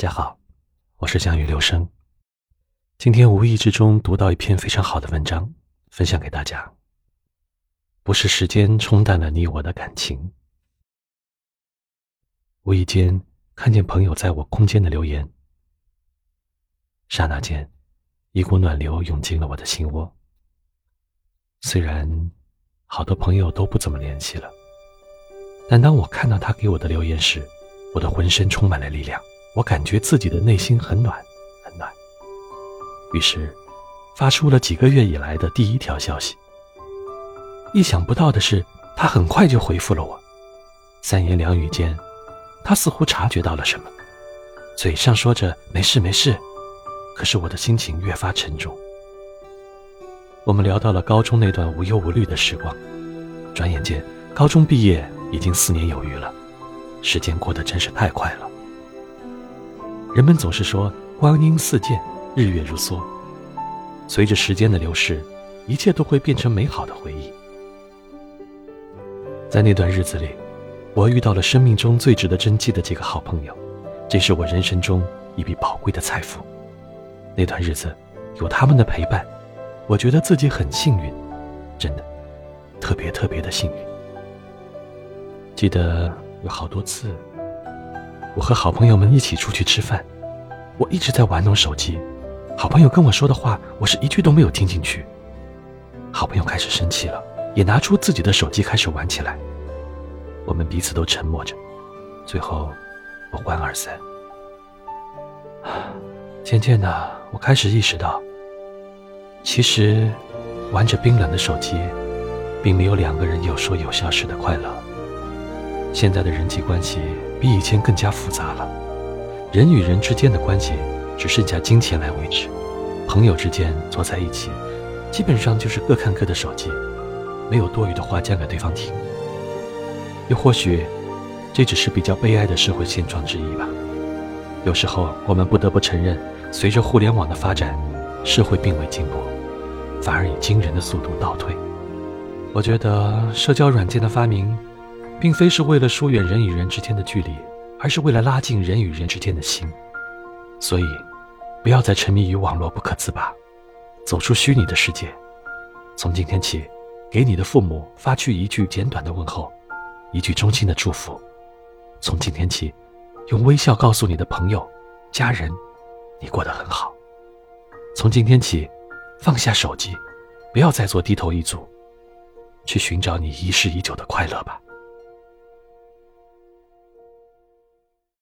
大家好，我是江雨留声。今天无意之中读到一篇非常好的文章，分享给大家。不是时间冲淡了你我的感情。无意间看见朋友在我空间的留言，刹那间，一股暖流涌进了我的心窝。虽然好多朋友都不怎么联系了，但当我看到他给我的留言时，我的浑身充满了力量。我感觉自己的内心很暖，很暖。于是，发出了几个月以来的第一条消息。意想不到的是，他很快就回复了我。三言两语间，他似乎察觉到了什么，嘴上说着“没事没事”，可是我的心情越发沉重。我们聊到了高中那段无忧无虑的时光，转眼间，高中毕业已经四年有余了，时间过得真是太快了。人们总是说光阴似箭，日月如梭。随着时间的流逝，一切都会变成美好的回忆。在那段日子里，我遇到了生命中最值得珍惜的几个好朋友，这是我人生中一笔宝贵的财富。那段日子，有他们的陪伴，我觉得自己很幸运，真的，特别特别的幸运。记得有好多次。我和好朋友们一起出去吃饭，我一直在玩弄手机，好朋友跟我说的话，我是一句都没有听进去。好朋友开始生气了，也拿出自己的手机开始玩起来。我们彼此都沉默着，最后不欢而散。渐渐的，我开始意识到，其实玩着冰冷的手机，并没有两个人有说有笑时的快乐。现在的人际关系。比以前更加复杂了，人与人之间的关系只剩下金钱来维持，朋友之间坐在一起，基本上就是各看各的手机，没有多余的话讲给对方听。又或许，这只是比较悲哀的社会现状之一吧。有时候我们不得不承认，随着互联网的发展，社会并未进步，反而以惊人的速度倒退。我觉得社交软件的发明。并非是为了疏远人与人之间的距离，而是为了拉近人与人之间的心。所以，不要再沉迷于网络不可自拔，走出虚拟的世界。从今天起，给你的父母发去一句简短的问候，一句衷心的祝福。从今天起，用微笑告诉你的朋友、家人，你过得很好。从今天起，放下手机，不要再做低头一族，去寻找你遗失已久的快乐吧。